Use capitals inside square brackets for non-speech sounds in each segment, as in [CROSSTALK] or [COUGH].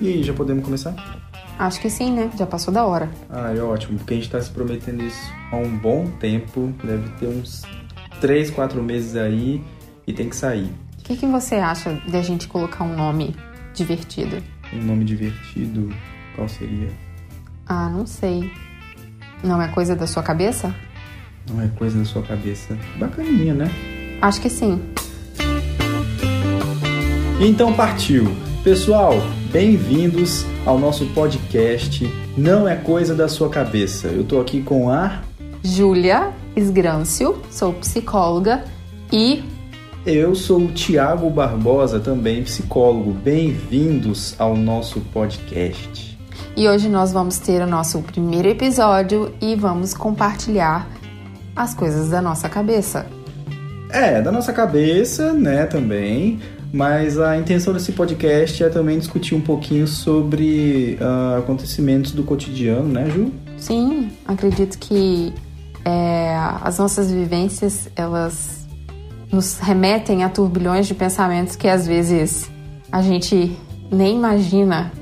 E já podemos começar? Acho que sim, né? Já passou da hora. Ah, é ótimo, porque a gente tá se prometendo isso há um bom tempo, deve ter uns 3, 4 meses aí e tem que sair. O que, que você acha de a gente colocar um nome divertido? Um nome divertido, qual seria? Ah, não sei. Não é coisa da sua cabeça? Não é coisa da sua cabeça. Bacaninha, né? Acho que sim. Então partiu. Pessoal, bem-vindos ao nosso podcast Não é Coisa da Sua Cabeça. Eu tô aqui com a. Júlia Esgrâncio, sou psicóloga e. Eu sou o Tiago Barbosa, também psicólogo. Bem-vindos ao nosso podcast. E hoje nós vamos ter o nosso primeiro episódio e vamos compartilhar as coisas da nossa cabeça. É, da nossa cabeça, né, também. Mas a intenção desse podcast é também discutir um pouquinho sobre uh, acontecimentos do cotidiano, né, Ju? Sim, acredito que é, as nossas vivências elas nos remetem a turbilhões de pensamentos que às vezes a gente nem imagina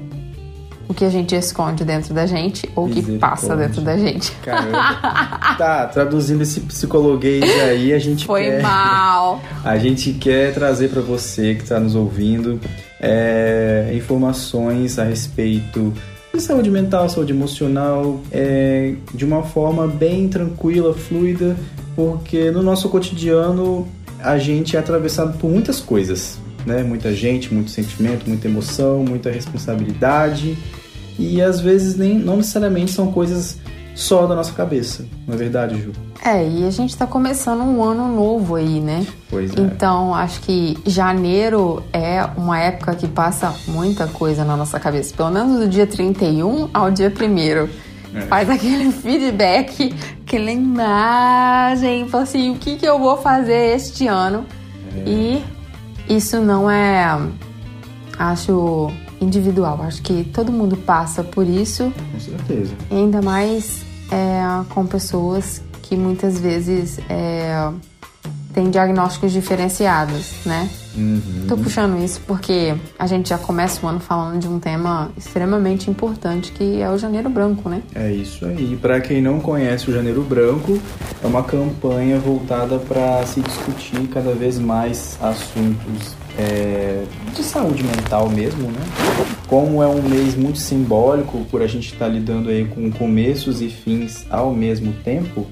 o que a gente esconde dentro da gente ou o que passa dentro da gente. Caramba. [LAUGHS] tá, traduzindo esse psicologuês aí, a gente Foi quer... mal. [LAUGHS] A gente quer trazer para você que está nos ouvindo é, informações a respeito de saúde mental, saúde emocional, é, de uma forma bem tranquila, fluida, porque no nosso cotidiano a gente é atravessado por muitas coisas, né? Muita gente, muito sentimento, muita emoção, muita responsabilidade e às vezes nem não necessariamente são coisas só da nossa cabeça, não é verdade, Ju? É, e a gente tá começando um ano novo aí, né? Pois é. Então, acho que janeiro é uma época que passa muita coisa na nossa cabeça. Pelo menos do dia 31 ao dia 1 é. Faz aquele [LAUGHS] feedback, aquela imagem, fala assim, o que, que eu vou fazer este ano? É. E isso não é, acho, individual. Acho que todo mundo passa por isso. Com certeza. E ainda mais é, com pessoas que muitas vezes é, têm diagnósticos diferenciados, né? Uhum. Tô puxando isso porque a gente já começa o ano falando de um tema extremamente importante que é o Janeiro Branco, né? É isso aí. Para quem não conhece o Janeiro Branco, é uma campanha voltada para se discutir cada vez mais assuntos é, de saúde mental mesmo, né? Como é um mês muito simbólico por a gente estar tá lidando aí com começos e fins ao mesmo tempo,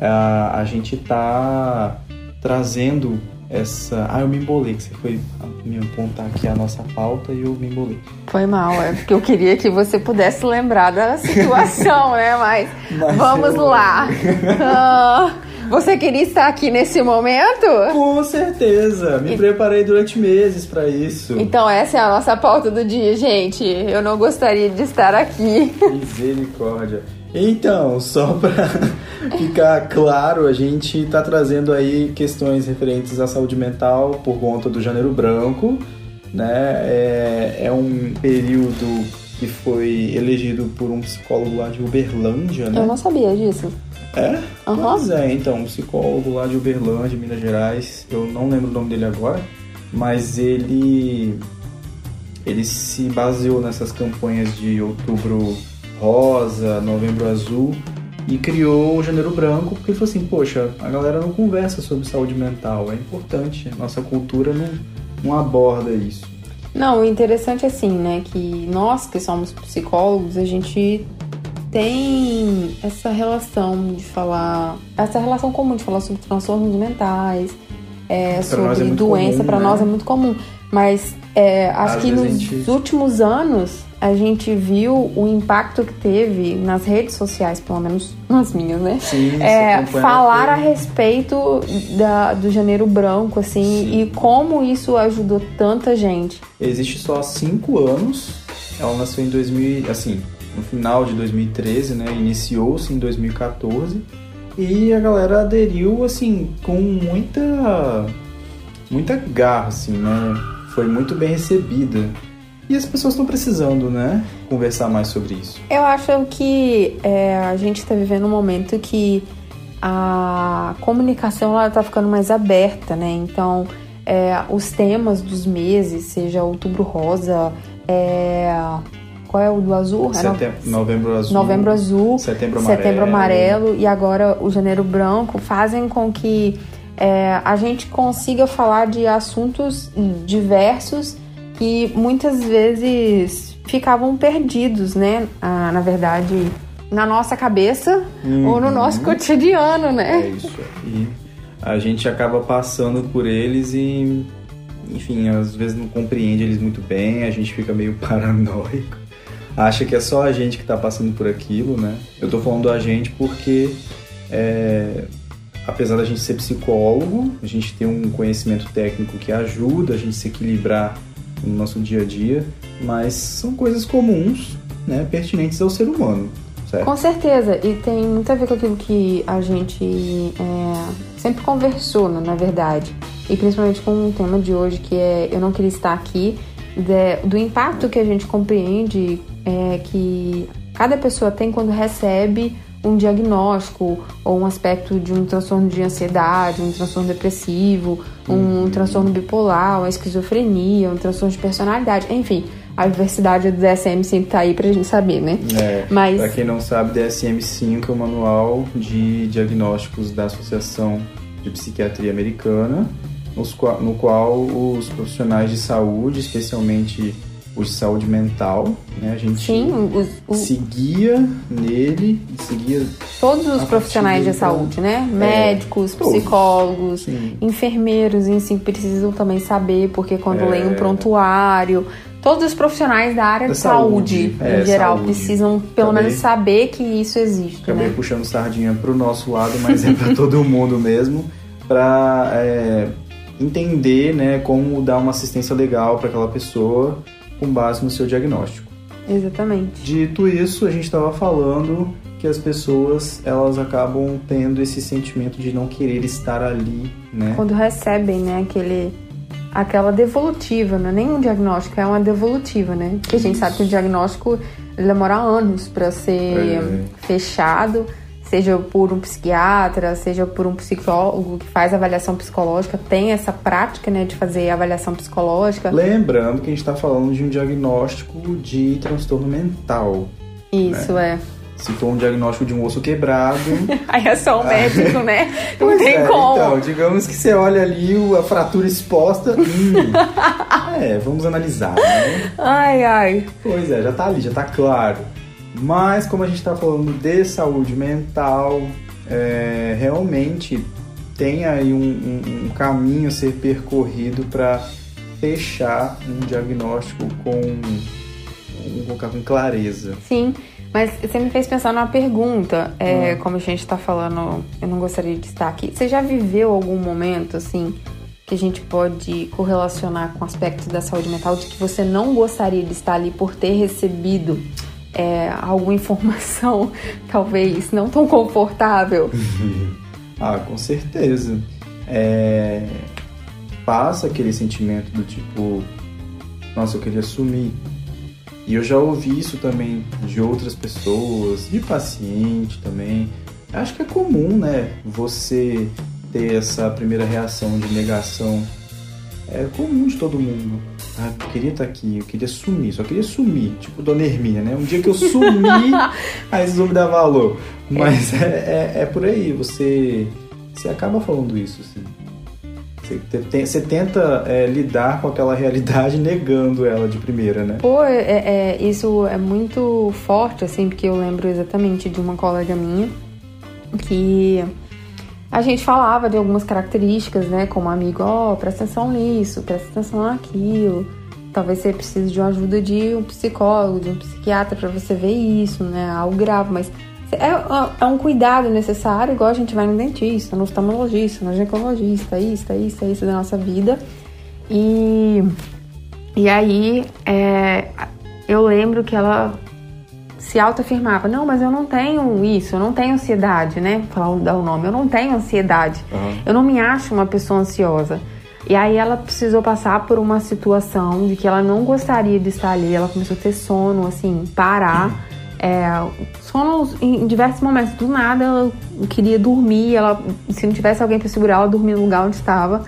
a, a gente está trazendo essa. Ah, eu me embolei, que você foi me apontar aqui a nossa pauta e eu me embolei. Foi mal, é porque eu queria que você pudesse lembrar da situação, [LAUGHS] né? Mas, Mas vamos eu... lá. [LAUGHS] Ah, você queria estar aqui nesse momento? Com certeza, me e... preparei durante meses para isso. Então, essa é a nossa pauta do dia, gente. Eu não gostaria de estar aqui. Misericórdia. Então, só [LAUGHS] para ficar claro, a gente está trazendo aí questões referentes à saúde mental por conta do Janeiro Branco, né? É, é um período que foi elegido por um psicólogo lá de Uberlândia, né? Eu não sabia disso. É? Uhum. Pois é, então, um psicólogo lá de Uberlândia, Minas Gerais, eu não lembro o nome dele agora, mas ele ele se baseou nessas campanhas de outubro rosa, novembro azul e criou o Janeiro Branco porque ele falou assim, poxa, a galera não conversa sobre saúde mental, é importante, nossa cultura não, não aborda isso. Não, o interessante é assim, né, que nós que somos psicólogos, a gente tem essa relação de falar, essa relação comum de falar sobre transtornos mentais, é, sobre é doença, para né? nós é muito comum. Mas é, acho Às que nos gente... últimos anos a gente viu o impacto que teve nas redes sociais, pelo menos nas minhas, né? Sim, é, falar a respeito da, do janeiro branco, assim, Sim. e como isso ajudou tanta gente. Existe só há cinco anos. Ela nasceu em 2000, assim, no final de 2013, né? Iniciou-se em 2014 e a galera aderiu assim com muita muita garra, assim, né? Foi muito bem recebida. E as pessoas estão precisando, né? Conversar mais sobre isso. Eu acho que é, a gente está vivendo um momento que a comunicação ela tá ficando mais aberta, né? Então é, os temas dos meses, seja outubro rosa, é, qual é o do azul? Setembro, novembro azul. Novembro azul. Setembro amarelo. Setembro amarelo e agora o janeiro branco fazem com que é, a gente consiga falar de assuntos diversos que muitas vezes ficavam perdidos, né? Ah, na verdade, na nossa cabeça uhum. ou no nosso cotidiano, né? É isso. E a gente acaba passando por eles e, enfim, às vezes não compreende eles muito bem, a gente fica meio [LAUGHS] paranoico. Acha que é só a gente que está passando por aquilo, né? Eu tô falando a gente porque é, apesar da gente ser psicólogo, a gente tem um conhecimento técnico que ajuda a gente a se equilibrar no nosso dia a dia, mas são coisas comuns, né, pertinentes ao ser humano. Certo? Com certeza, e tem muito a ver com aquilo que a gente é, sempre conversou, né, na verdade, e principalmente com o tema de hoje, que é Eu Não Queria Estar Aqui, de, do impacto que a gente compreende é, que cada pessoa tem quando recebe um diagnóstico ou um aspecto de um transtorno de ansiedade, um transtorno depressivo, um uhum. transtorno bipolar, uma esquizofrenia, um transtorno de personalidade, enfim. A diversidade do DSM sempre tá aí pra gente saber, né? É, Mas... Pra quem não sabe, DSM-5 é o manual de diagnósticos da Associação de Psiquiatria Americana, no qual os profissionais de saúde, especialmente o de saúde mental, né? A gente Sim, o... seguia nele, seguia todos os profissionais de saúde, né? É, Médicos, psicólogos, Sim. enfermeiros em si precisam também saber, porque quando é... leem um prontuário, todos os profissionais da área da de saúde, saúde é, em geral saúde. precisam pelo Acabei... menos saber que isso existe. Acabei né? puxando sardinha pro nosso lado, mas é para [LAUGHS] todo mundo mesmo, para é, entender, né, como dar uma assistência legal para aquela pessoa com base no seu diagnóstico. Exatamente. Dito isso, a gente estava falando que as pessoas elas acabam tendo esse sentimento de não querer estar ali, né? Quando recebem, né, aquele aquela devolutiva, não é nem um diagnóstico, é uma devolutiva, né? Porque a gente sabe que o diagnóstico demora anos para ser é. fechado seja por um psiquiatra, seja por um psicólogo que faz avaliação psicológica, tem essa prática né, de fazer avaliação psicológica. Lembrando que a gente está falando de um diagnóstico de transtorno mental. Isso, né? é. Se for um diagnóstico de um osso quebrado. [LAUGHS] Aí é só o médico, né? [LAUGHS] Não tem é, como. Então, digamos que você olha ali a fratura exposta. Hum, [LAUGHS] é, vamos analisar, né? Ai, ai. Pois é, já tá ali, já tá claro. Mas como a gente está falando de saúde mental, é, realmente tem aí um, um, um caminho a ser percorrido para fechar um diagnóstico com, com, com clareza. Sim. Mas você me fez pensar numa pergunta, é, hum. como a gente está falando, eu não gostaria de estar aqui. Você já viveu algum momento assim que a gente pode correlacionar com aspectos da saúde mental de que você não gostaria de estar ali por ter recebido é, alguma informação [LAUGHS] talvez não tão confortável? [LAUGHS] ah, com certeza. É, passa aquele sentimento do tipo, nossa, eu queria sumir. E eu já ouvi isso também de outras pessoas, de paciente também. Acho que é comum, né? Você ter essa primeira reação de negação. É comum de todo mundo. Ah, eu queria estar aqui, eu queria sumir, só queria sumir, tipo Dona Hermínia, né? Um dia que eu sumi, [LAUGHS] aí vocês vão me dar valor. Mas é, é, é por aí, você, você acaba falando isso, assim. Você, você tenta é, lidar com aquela realidade negando ela de primeira, né? Pô, é, é, isso é muito forte, assim, porque eu lembro exatamente de uma colega minha que a gente falava de algumas características, né? Como amigo, ó, oh, presta atenção nisso, presta atenção naquilo. Talvez você precise de uma ajuda de um psicólogo, de um psiquiatra para você ver isso, né? Algo grave, mas é, é, um cuidado necessário, igual a gente vai no dentista, no oftalmologista, no ginecologista, isso, isso, isso da nossa vida. E, e aí é, eu lembro que ela se autoafirmava, não, mas eu não tenho isso, eu não tenho ansiedade, né? Falar dar o nome, eu não tenho ansiedade, uhum. eu não me acho uma pessoa ansiosa. E aí ela precisou passar por uma situação de que ela não gostaria de estar ali, ela começou a ter sono, assim, parar. É, sono em diversos momentos, do nada ela queria dormir, ela, se não tivesse alguém para segurar, ela dormia no lugar onde estava.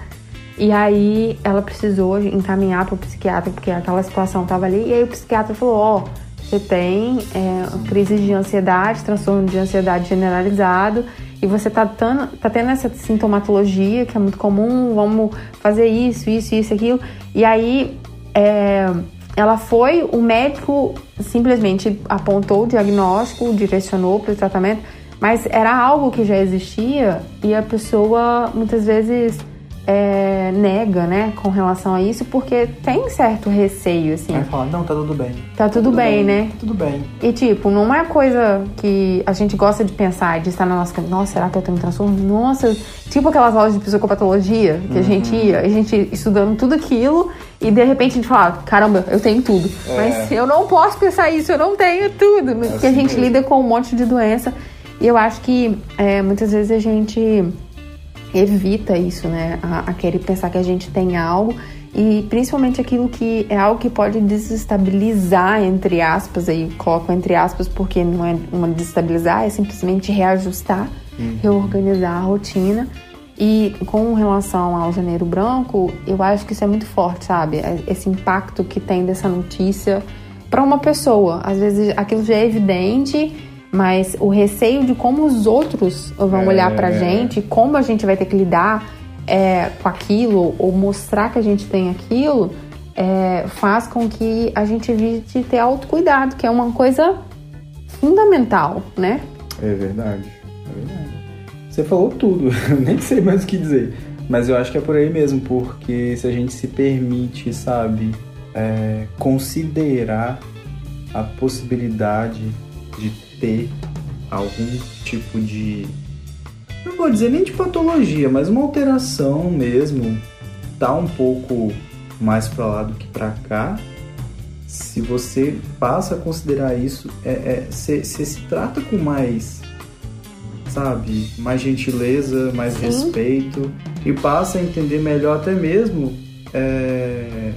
E aí ela precisou encaminhar para o psiquiatra, porque aquela situação estava ali. E aí o psiquiatra falou: Ó, oh, você tem é, crise de ansiedade, transtorno de ansiedade generalizado, e você tá, tando, tá tendo essa sintomatologia que é muito comum, vamos fazer isso, isso, isso, aquilo. E aí é, ela foi, o médico simplesmente apontou o diagnóstico, direcionou para o tratamento, mas era algo que já existia e a pessoa muitas vezes é, nega, né, com relação a isso, porque tem certo receio, assim. Vai falar, não, tá tudo bem. Tá tudo, tudo bem, bem, né? Tudo bem. E, tipo, não é coisa que a gente gosta de pensar, de estar na nossa nossa, será que eu tenho um transtorno? Nossa, tipo aquelas aulas de psicopatologia que uhum. a gente uhum. ia, a gente estudando tudo aquilo e de repente a gente fala, caramba, eu tenho tudo. É. Mas eu não posso pensar isso, eu não tenho tudo. É porque assim a gente mesmo. lida com um monte de doença. E eu acho que é, muitas vezes a gente evita isso, né? A, a querer pensar que a gente tem algo e principalmente aquilo que é algo que pode desestabilizar, entre aspas, aí coloco entre aspas porque não é uma desestabilizar, é simplesmente reajustar, uhum. reorganizar a rotina. E com relação ao janeiro branco, eu acho que isso é muito forte, sabe? É, esse impacto que tem dessa notícia para uma pessoa. Às vezes aquilo já é evidente mas o receio de como os outros vão é, olhar pra gente, como a gente vai ter que lidar é, com aquilo, ou mostrar que a gente tem aquilo, é, faz com que a gente evite ter autocuidado, que é uma coisa fundamental, né? É verdade, é verdade. Você falou tudo, [LAUGHS] nem sei mais o que dizer. Mas eu acho que é por aí mesmo, porque se a gente se permite, sabe, é, considerar a possibilidade de ter algum tipo de. Não vou dizer nem de patologia, mas uma alteração mesmo, tá um pouco mais para lá do que para cá. Se você passa a considerar isso, é, você é, se trata com mais, sabe, mais gentileza, mais Sim. respeito e passa a entender melhor até mesmo é,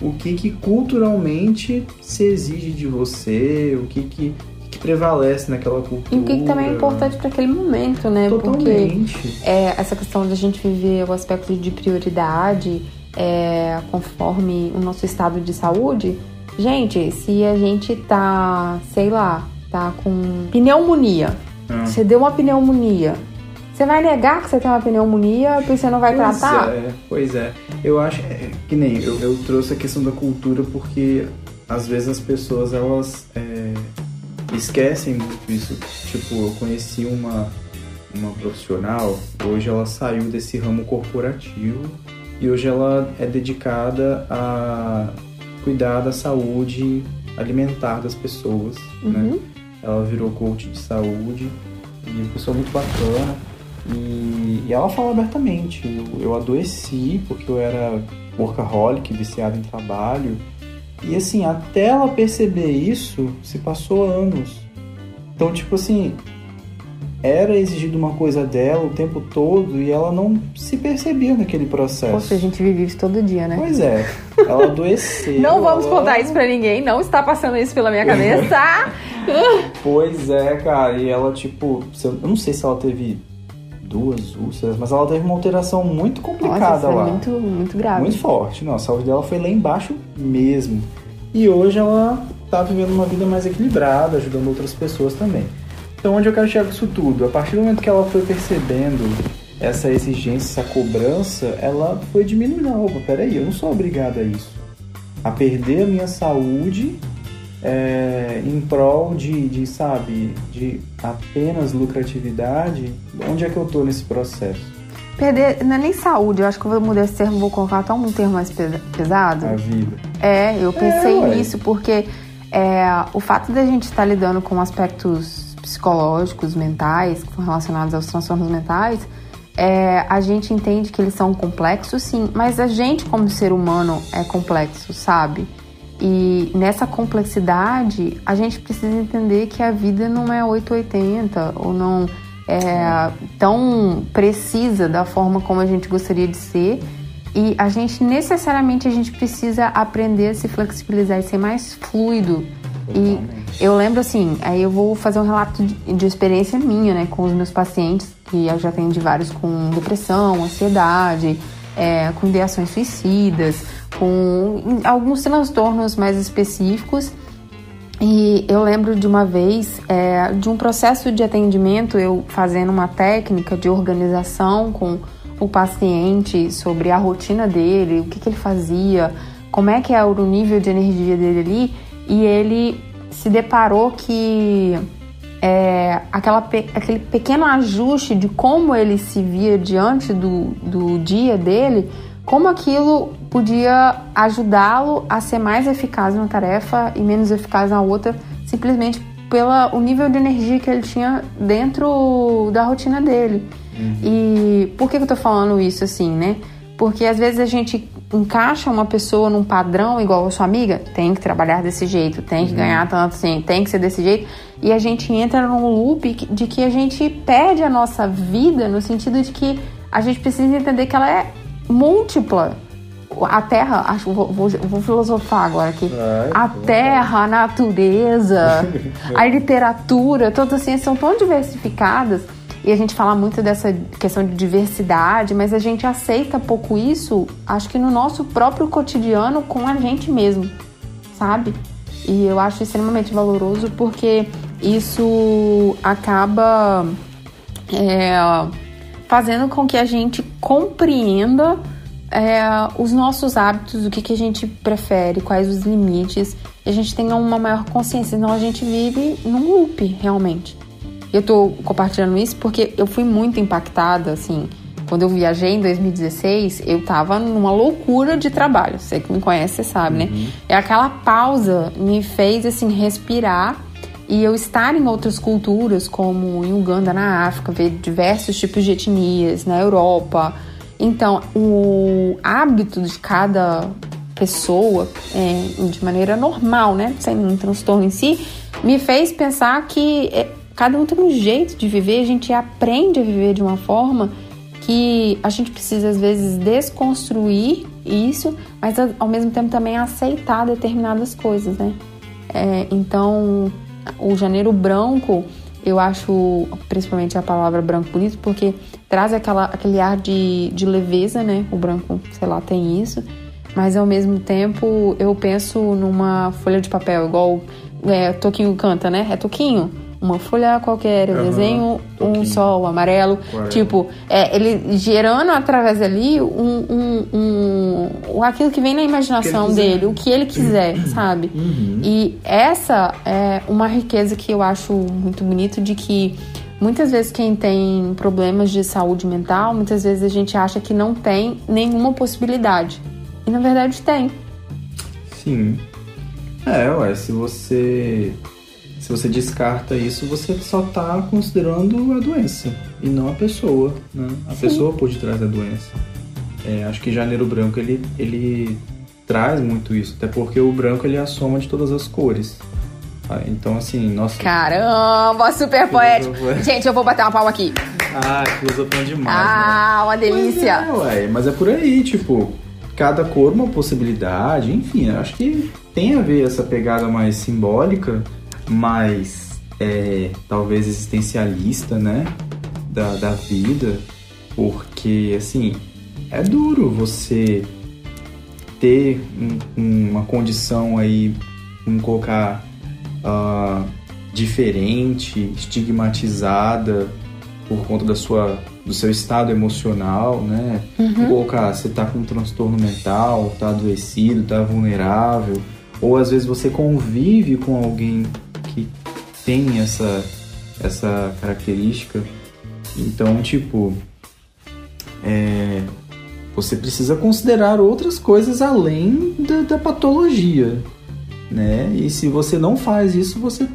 o que, que culturalmente se exige de você, o que, que que prevalece naquela cultura. E o que, que também é importante para aquele momento, né? Totalmente. Porque é, essa questão da gente viver o aspecto de prioridade é, conforme o nosso estado de saúde. Gente, se a gente tá, sei lá, tá com pneumonia, ah. você deu uma pneumonia, você vai negar que você tem uma pneumonia porque você não vai pois tratar? É, pois é. Eu acho é, que nem eu, eu trouxe a questão da cultura porque às vezes as pessoas elas é, esquecem muito isso. Tipo, eu conheci uma, uma profissional, hoje ela saiu desse ramo corporativo e hoje ela é dedicada a cuidar da saúde alimentar das pessoas, né? uhum. né? Ela virou coach de saúde e uma pessoa muito bacana. E, e ela fala abertamente, eu, eu adoeci porque eu era workaholic, viciado em trabalho, e assim, até ela perceber isso, se passou anos. Então, tipo assim, era exigido uma coisa dela o tempo todo e ela não se percebia naquele processo. Poxa, a gente vive isso todo dia, né? Pois é. Ela adoeceu. não vamos ela... contar isso pra ninguém, não está passando isso pela minha cabeça. [LAUGHS] pois é, cara. E ela, tipo, eu não sei se ela teve duas úlceras, mas ela teve uma alteração muito complicada Nossa, lá. Muito, muito grave. Muito forte. Não, a saúde dela foi lá embaixo mesmo. E hoje ela tá vivendo uma vida mais equilibrada, ajudando outras pessoas também. Então, onde eu quero chegar com isso tudo? A partir do momento que ela foi percebendo essa exigência, essa cobrança, ela foi diminuindo. Opa, peraí, eu não sou obrigada a isso. A perder a minha saúde é, em prol de, de, sabe, de apenas lucratividade, onde é que eu tô nesse processo? Perder, não é nem saúde, eu acho que eu vou mudar esse termo, vou colocar até um termo mais pesado. A vida. É, eu pensei é, nisso porque é, o fato da gente estar lidando com aspectos psicológicos, mentais, que são relacionados aos transtornos mentais, é, a gente entende que eles são complexos, sim, mas a gente, como ser humano, é complexo, sabe? E nessa complexidade, a gente precisa entender que a vida não é 880 ou não é tão precisa da forma como a gente gostaria de ser. E a gente necessariamente a gente precisa aprender a se flexibilizar e ser mais fluido. E eu lembro assim, aí eu vou fazer um relato de, de experiência minha, né, com os meus pacientes, que eu já tenho de vários com depressão, ansiedade, é, com ideações suicidas, com alguns transtornos mais específicos. E eu lembro de uma vez é, de um processo de atendimento, eu fazendo uma técnica de organização com o paciente sobre a rotina dele, o que, que ele fazia, como é que era o nível de energia dele ali, e ele se deparou que é, aquela, aquele pequeno ajuste de como ele se via diante do, do dia dele, como aquilo podia ajudá-lo a ser mais eficaz na tarefa e menos eficaz na outra, simplesmente pelo nível de energia que ele tinha dentro da rotina dele. Uhum. E por que, que eu tô falando isso assim, né? Porque às vezes a gente encaixa uma pessoa num padrão igual a sua amiga, tem que trabalhar desse jeito, tem que uhum. ganhar tanto assim, tem que ser desse jeito, e a gente entra num loop de que a gente perde a nossa vida no sentido de que a gente precisa entender que ela é múltipla. A Terra, acho, vou, vou, vou filosofar agora aqui. Ai, a Terra, a natureza, [LAUGHS] a literatura, todas as ciências são tão diversificadas e a gente fala muito dessa questão de diversidade, mas a gente aceita pouco isso, acho que no nosso próprio cotidiano com a gente mesmo, sabe? E eu acho extremamente valoroso porque isso acaba é, fazendo com que a gente compreenda é, os nossos hábitos, o que, que a gente prefere, quais os limites, e a gente tenha uma maior consciência, senão a gente vive num loop realmente. Eu tô compartilhando isso porque eu fui muito impactada, assim. Quando eu viajei em 2016, eu tava numa loucura de trabalho. Você que me conhece, você sabe, né? uhum. né? E aquela pausa me fez, assim, respirar e eu estar em outras culturas, como em Uganda, na África, ver diversos tipos de etnias, na Europa. Então, o hábito de cada pessoa, é, de maneira normal, né? Sem um transtorno em si, me fez pensar que é, Cada um tem um jeito de viver, a gente aprende a viver de uma forma que a gente precisa às vezes desconstruir isso, mas ao mesmo tempo também aceitar determinadas coisas, né? É, então, o janeiro branco, eu acho principalmente a palavra branco bonito porque traz aquela, aquele ar de, de leveza, né? O branco, sei lá, tem isso, mas ao mesmo tempo eu penso numa folha de papel, igual é, Toquinho canta, né? É Toquinho? Uma folha qualquer, eu uhum, desenho um sol amarelo, tipo, é, ele gerando através ali um, um, um, aquilo que vem na imaginação dele, o que ele quiser, sabe? Uhum. E essa é uma riqueza que eu acho muito bonito de que muitas vezes quem tem problemas de saúde mental, muitas vezes a gente acha que não tem nenhuma possibilidade. E na verdade tem. Sim. É, ué, se você se você descarta isso, você só está considerando a doença e não a pessoa, né? A Sim. pessoa por detrás da doença. É, acho que Janeiro Branco ele, ele traz muito isso, até porque o branco ele é a soma de todas as cores. Ah, então, assim, nossa. Caramba, super poético. Gente, eu vou bater uma palma aqui. Ah, filosofando demais. Ah, né? uma delícia. Mas é, ué, mas é por aí, tipo, cada cor uma possibilidade, enfim, acho que tem a ver essa pegada mais simbólica mais é, talvez existencialista, né? Da, da vida, porque assim é duro você ter um, uma condição aí, vamos colocar uh, diferente, estigmatizada por conta da sua do seu estado emocional, né? Uhum. Colocar, você tá com um transtorno mental, tá adoecido, tá vulnerável, ou às vezes você convive com alguém tem essa, essa característica. Então, tipo, é, você precisa considerar outras coisas além da, da, patologia, né? E se você não faz isso, você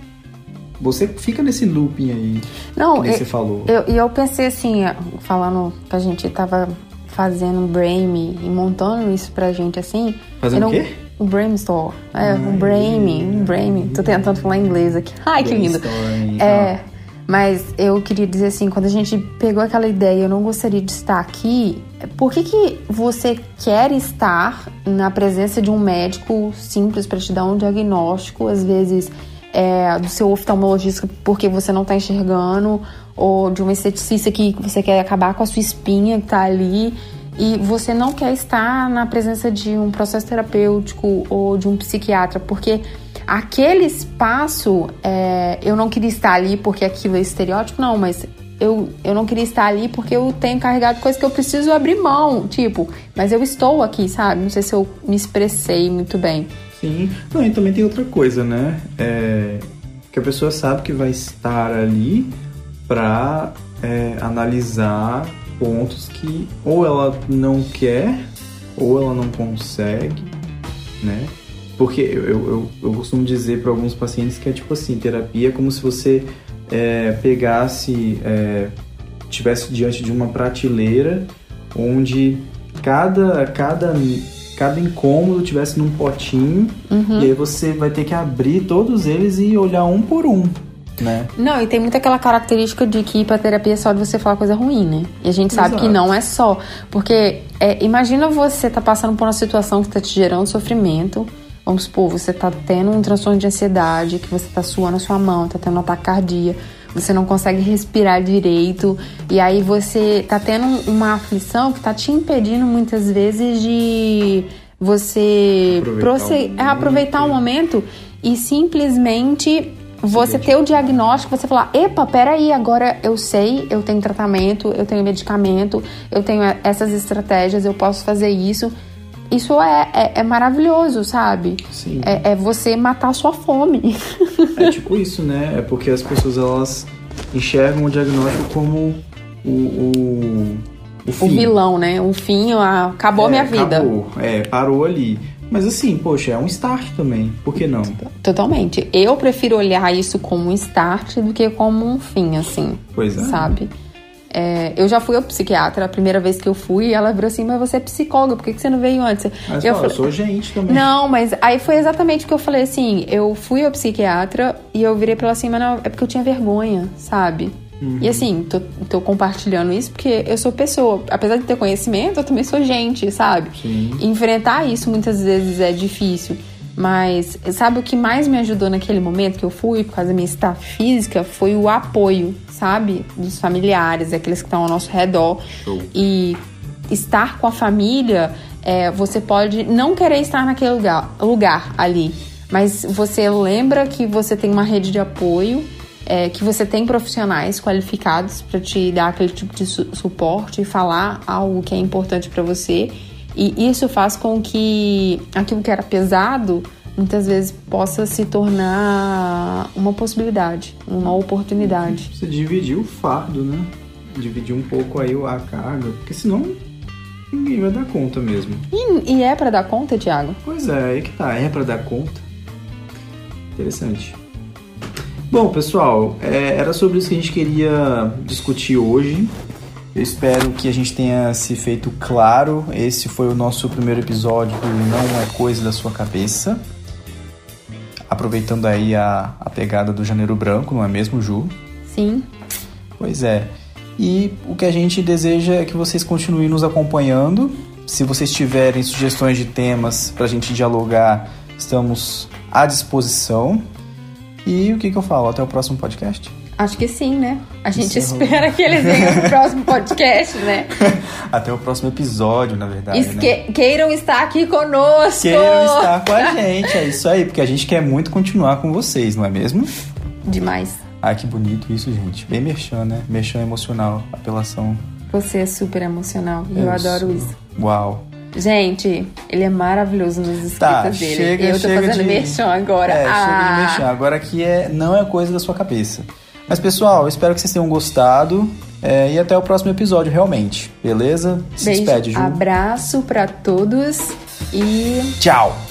você fica nesse looping aí. Não, que eu, você falou. Eu, eu pensei assim, falando que a gente tava fazendo um brain e montando isso pra gente assim. Fazendo o quê? Um brainstorm. É, um brain, um brain. Tô tentando falar inglês aqui. [LAUGHS] Ai, que lindo. É, mas eu queria dizer assim, quando a gente pegou aquela ideia, eu não gostaria de estar aqui, por que, que você quer estar na presença de um médico simples para te dar um diagnóstico, às vezes é, do seu oftalmologista porque você não está enxergando, ou de um esteticista que você quer acabar com a sua espinha que está ali e você não quer estar na presença de um processo terapêutico ou de um psiquiatra, porque aquele espaço é, eu não queria estar ali porque aquilo é estereótipo, não, mas eu, eu não queria estar ali porque eu tenho carregado coisas que eu preciso abrir mão, tipo, mas eu estou aqui, sabe? Não sei se eu me expressei muito bem. Sim, não, e também tem outra coisa, né? É, que a pessoa sabe que vai estar ali para é, analisar pontos que ou ela não quer ou ela não consegue, né? Porque eu, eu, eu costumo dizer para alguns pacientes que é tipo assim, terapia é como se você é, pegasse, é, tivesse diante de uma prateleira onde cada, cada, cada incômodo tivesse num potinho Uhum. e aí você vai ter que abrir todos eles e olhar um por um, né? Não, e tem muito aquela característica de que ir pra terapia é só de você falar coisa ruim, né? E a gente sabe Exato. que não é só. Porque é, imagina você tá passando por uma situação que tá te gerando sofrimento. Vamos supor, você tá tendo um transtorno de ansiedade, que você tá suando a sua mão, tá tendo um ataque cardíaco, você não consegue respirar direito, e aí você tá tendo uma aflição que tá te impedindo muitas vezes de você Aproveitar prosse- o é, aproveitar o momento e simplesmente você ter o diagnóstico, você falar, epa, peraí, agora eu sei, eu tenho tratamento, eu tenho medicamento, eu tenho essas estratégias, eu posso fazer isso. Isso é, é, é maravilhoso, sabe? Sim. É, é você matar a sua fome. [LAUGHS] É tipo isso, né? É porque as pessoas elas enxergam o diagnóstico como o, o, o o vilão, né? O fim, acabou a É, minha vida. Acabou. É, parou ali. Mas assim, poxa, é um start também. Por que não? Totalmente. Eu prefiro olhar isso como um start do que como um fim, assim. Pois é. sabe? É, eu já fui ao psiquiatra, a primeira vez que eu fui, ela virou assim, mas você é psicóloga, por que que você não veio antes? Mas eu fala, eu falei, sou gente também. não, mas aí foi exatamente o que eu falei assim, eu fui ao psiquiatra e eu virei pra ela assim, mas não, é porque eu tinha vergonha, sabe? Uhum. E assim, tô, tô compartilhando isso porque eu sou pessoa, apesar de ter conhecimento, eu também sou gente, sabe? Sim. Enfrentar isso muitas vezes é difícil. Mas sabe o que mais me ajudou naquele momento que eu fui, por causa da minha estar física, foi o apoio, sabe? Dos familiares, daqueles que estão ao nosso redor. Show. E estar com a família, é, você pode não querer estar naquele lugar, lugar ali. Mas você lembra que você tem uma rede de apoio, é, que você tem profissionais qualificados para te dar aquele tipo de su- suporte e falar algo que é importante para você. E isso faz com que aquilo que era pesado muitas vezes possa se tornar uma possibilidade, uma oportunidade. Você dividir o fardo, né? Dividir um pouco aí a carga. Porque senão ninguém vai dar conta mesmo. E, e é para dar conta, Tiago? Pois é, aí que tá. É pra dar conta. Interessante. Bom, pessoal, é, era sobre isso que a gente queria discutir hoje. Eu espero que a gente tenha se feito claro. Esse foi o nosso primeiro episódio do Não é Coisa da Sua Cabeça. Aproveitando aí a, a pegada do Janeiro Branco, não é mesmo, Ju? Sim. Pois é. E o que a gente deseja é que vocês continuem nos acompanhando. Se vocês tiverem sugestões de temas para a gente dialogar, estamos à disposição. E o que, que eu falo? Até o próximo podcast. Acho que sim, né? A gente espera que eles venham no próximo podcast, né? [LAUGHS] Até o próximo episódio, na verdade. Esque- Né? Queiram estar aqui conosco! Queiram estar com a [LAUGHS] gente, é isso aí, porque a gente quer muito continuar com vocês, não é mesmo? Demais. Ai, que bonito isso, gente. Bem merchan, né? Merchan emocional, apelação. Você é super emocional. e Eu, adoro sou- isso. Uau. Gente, ele é maravilhoso nas escritas Tá, dele. chega, eu tô chega fazendo de... merchan agora. É, chega de Ah, merchan. Agora aqui é, não é coisa da sua cabeça. Mas, pessoal, espero que vocês tenham gostado. é, e até o próximo episódio, realmente. Beleza? Se Beijo, despede, Ju. abraço pra todos e Tchau!